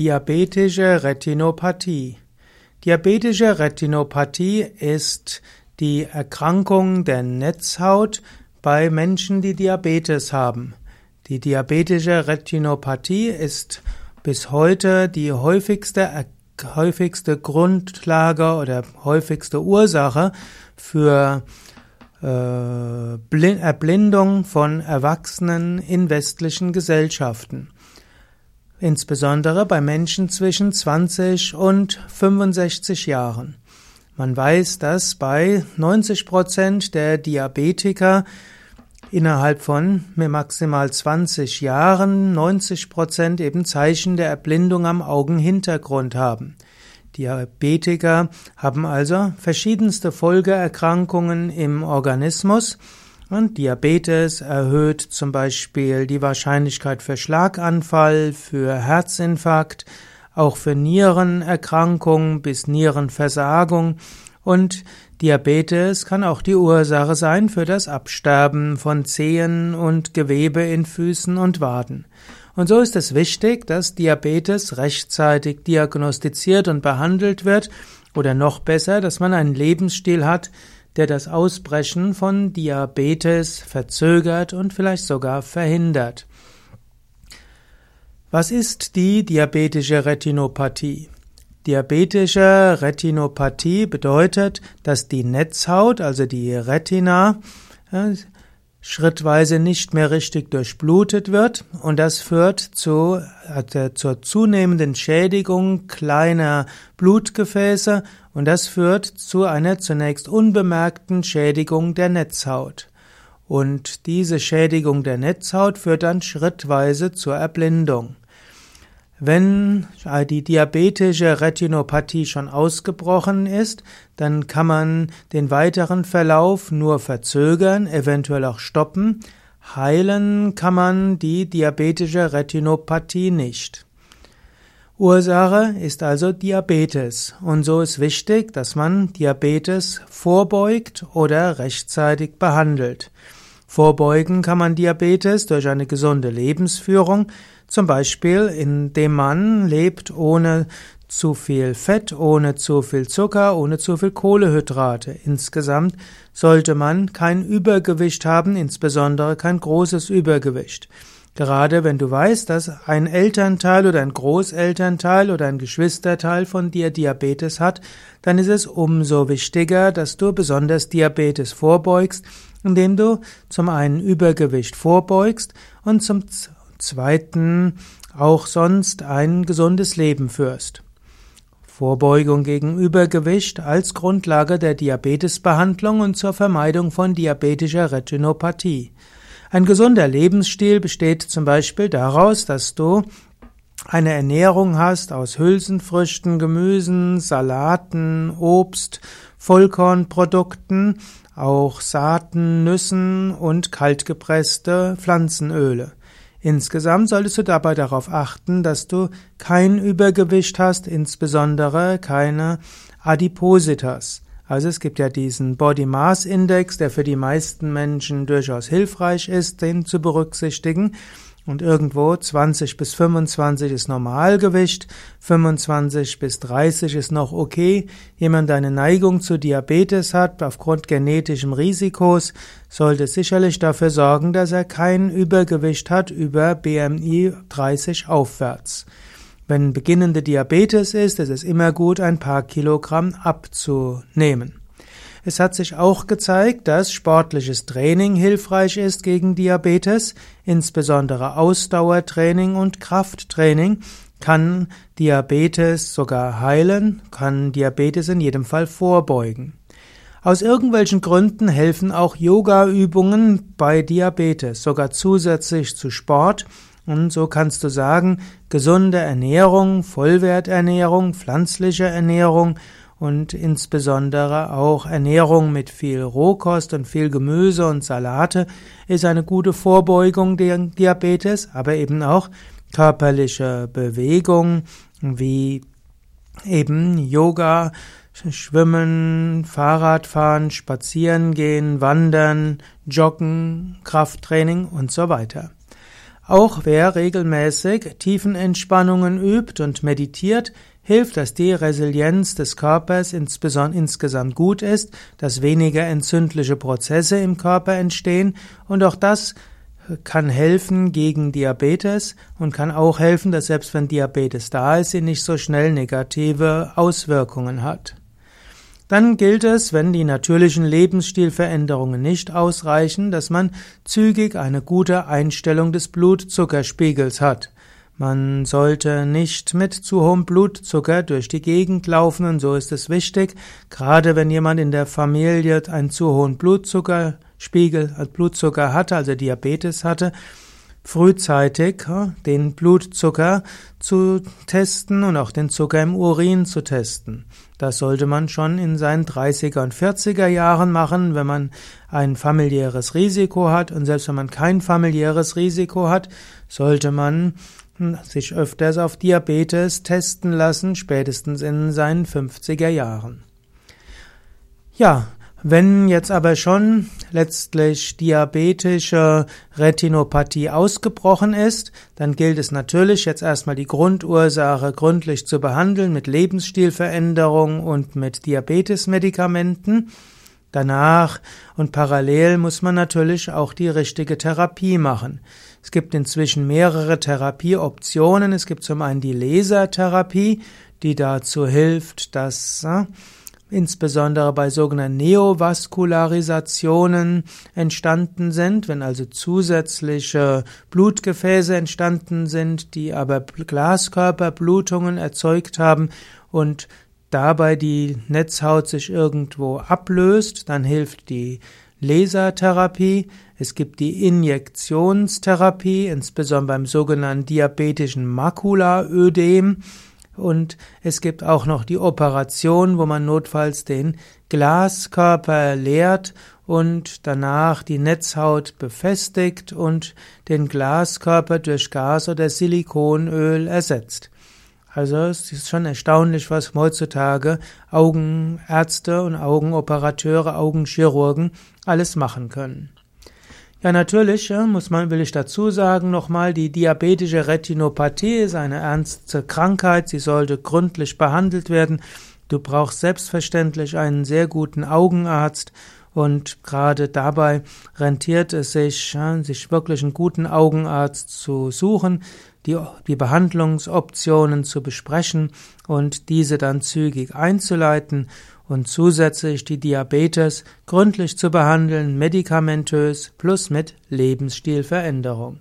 Diabetische Retinopathie. Diabetische Retinopathie ist die Erkrankung der Netzhaut bei Menschen, die Diabetes haben. Die diabetische Retinopathie ist bis heute die häufigste, häufigste Grundlage oder häufigste Ursache für äh, Erblindung von Erwachsenen in westlichen Gesellschaften insbesondere bei Menschen zwischen 20 und 65 Jahren. Man weiß, dass bei 90 Prozent der Diabetiker innerhalb von maximal 20 Jahren 90 Prozent eben Zeichen der Erblindung am Augenhintergrund haben. Diabetiker haben also verschiedenste Folgeerkrankungen im Organismus und Diabetes erhöht zum Beispiel die Wahrscheinlichkeit für Schlaganfall, für Herzinfarkt, auch für Nierenerkrankung bis Nierenversagung und Diabetes kann auch die Ursache sein für das Absterben von Zehen und Gewebe in Füßen und Waden. Und so ist es wichtig, dass Diabetes rechtzeitig diagnostiziert und behandelt wird oder noch besser, dass man einen Lebensstil hat, der das Ausbrechen von Diabetes verzögert und vielleicht sogar verhindert. Was ist die diabetische Retinopathie? Diabetische Retinopathie bedeutet, dass die Netzhaut, also die Retina, schrittweise nicht mehr richtig durchblutet wird und das führt zu, äh, zur zunehmenden Schädigung kleiner Blutgefäße und das führt zu einer zunächst unbemerkten Schädigung der Netzhaut. Und diese Schädigung der Netzhaut führt dann schrittweise zur Erblindung. Wenn die diabetische Retinopathie schon ausgebrochen ist, dann kann man den weiteren Verlauf nur verzögern, eventuell auch stoppen. Heilen kann man die diabetische Retinopathie nicht. Ursache ist also Diabetes und so ist wichtig, dass man Diabetes vorbeugt oder rechtzeitig behandelt. Vorbeugen kann man Diabetes durch eine gesunde Lebensführung, zum Beispiel indem man lebt ohne zu viel Fett, ohne zu viel Zucker, ohne zu viel Kohlehydrate. Insgesamt sollte man kein Übergewicht haben, insbesondere kein großes Übergewicht. Gerade wenn du weißt, dass ein Elternteil oder ein Großelternteil oder ein Geschwisterteil von dir Diabetes hat, dann ist es umso wichtiger, dass du besonders Diabetes vorbeugst, indem du zum einen Übergewicht vorbeugst und zum zweiten auch sonst ein gesundes Leben führst. Vorbeugung gegen Übergewicht als Grundlage der Diabetesbehandlung und zur Vermeidung von diabetischer Retinopathie. Ein gesunder Lebensstil besteht zum Beispiel daraus, dass du eine Ernährung hast aus Hülsenfrüchten, Gemüsen, Salaten, Obst, Vollkornprodukten, auch Saaten, Nüssen und kaltgepresste Pflanzenöle. Insgesamt solltest du dabei darauf achten, dass du kein Übergewicht hast, insbesondere keine Adipositas. Also es gibt ja diesen Body Mass Index, der für die meisten Menschen durchaus hilfreich ist, den zu berücksichtigen. Und irgendwo 20 bis 25 ist Normalgewicht, 25 bis 30 ist noch okay. Jemand, der eine Neigung zu Diabetes hat, aufgrund genetischem Risikos, sollte sicherlich dafür sorgen, dass er kein Übergewicht hat über BMI 30 aufwärts. Wenn beginnende Diabetes ist, ist es immer gut, ein paar Kilogramm abzunehmen. Es hat sich auch gezeigt, dass sportliches Training hilfreich ist gegen Diabetes, insbesondere Ausdauertraining und Krafttraining kann Diabetes sogar heilen, kann Diabetes in jedem Fall vorbeugen. Aus irgendwelchen Gründen helfen auch Yoga-Übungen bei Diabetes, sogar zusätzlich zu Sport. Und so kannst du sagen, gesunde Ernährung, Vollwerternährung, pflanzliche Ernährung und insbesondere auch Ernährung mit viel Rohkost und viel Gemüse und Salate ist eine gute Vorbeugung der Diabetes, aber eben auch körperliche Bewegung wie eben Yoga, Schwimmen, Fahrradfahren, Spazieren gehen, Wandern, Joggen, Krafttraining und so weiter. Auch wer regelmäßig Tiefenentspannungen übt und meditiert, hilft, dass die Resilienz des Körpers insgesamt gut ist, dass weniger entzündliche Prozesse im Körper entstehen und auch das kann helfen gegen Diabetes und kann auch helfen, dass selbst wenn Diabetes da ist, sie nicht so schnell negative Auswirkungen hat. Dann gilt es, wenn die natürlichen Lebensstilveränderungen nicht ausreichen, dass man zügig eine gute Einstellung des Blutzuckerspiegels hat. Man sollte nicht mit zu hohem Blutzucker durch die Gegend laufen und so ist es wichtig, gerade wenn jemand in der Familie einen zu hohen Blutzuckerspiegel, Blutzucker hatte, also Diabetes hatte, frühzeitig den Blutzucker zu testen und auch den Zucker im Urin zu testen. Das sollte man schon in seinen 30er und 40er Jahren machen, wenn man ein familiäres Risiko hat. Und selbst wenn man kein familiäres Risiko hat, sollte man sich öfters auf Diabetes testen lassen, spätestens in seinen 50er Jahren. Ja, wenn jetzt aber schon letztlich diabetische Retinopathie ausgebrochen ist, dann gilt es natürlich jetzt erstmal die Grundursache gründlich zu behandeln mit Lebensstilveränderung und mit Diabetesmedikamenten. Danach und parallel muss man natürlich auch die richtige Therapie machen. Es gibt inzwischen mehrere Therapieoptionen. Es gibt zum einen die Lasertherapie, die dazu hilft, dass äh, insbesondere bei sogenannten Neovaskularisationen entstanden sind, wenn also zusätzliche Blutgefäße entstanden sind, die aber Glaskörperblutungen erzeugt haben und dabei die Netzhaut sich irgendwo ablöst, dann hilft die Lasertherapie, es gibt die Injektionstherapie, insbesondere beim sogenannten diabetischen Makulaödem, und es gibt auch noch die Operation, wo man notfalls den Glaskörper leert und danach die Netzhaut befestigt und den Glaskörper durch Gas oder Silikonöl ersetzt. Also es ist schon erstaunlich, was heutzutage Augenärzte und Augenoperateure, Augenchirurgen alles machen können. Ja, natürlich muss man, will ich dazu sagen, nochmal, die diabetische Retinopathie ist eine ernste Krankheit. Sie sollte gründlich behandelt werden. Du brauchst selbstverständlich einen sehr guten Augenarzt und gerade dabei rentiert es sich, sich wirklich einen guten Augenarzt zu suchen, die, die Behandlungsoptionen zu besprechen und diese dann zügig einzuleiten und zusätzlich die Diabetes gründlich zu behandeln, medikamentös plus mit Lebensstilveränderung.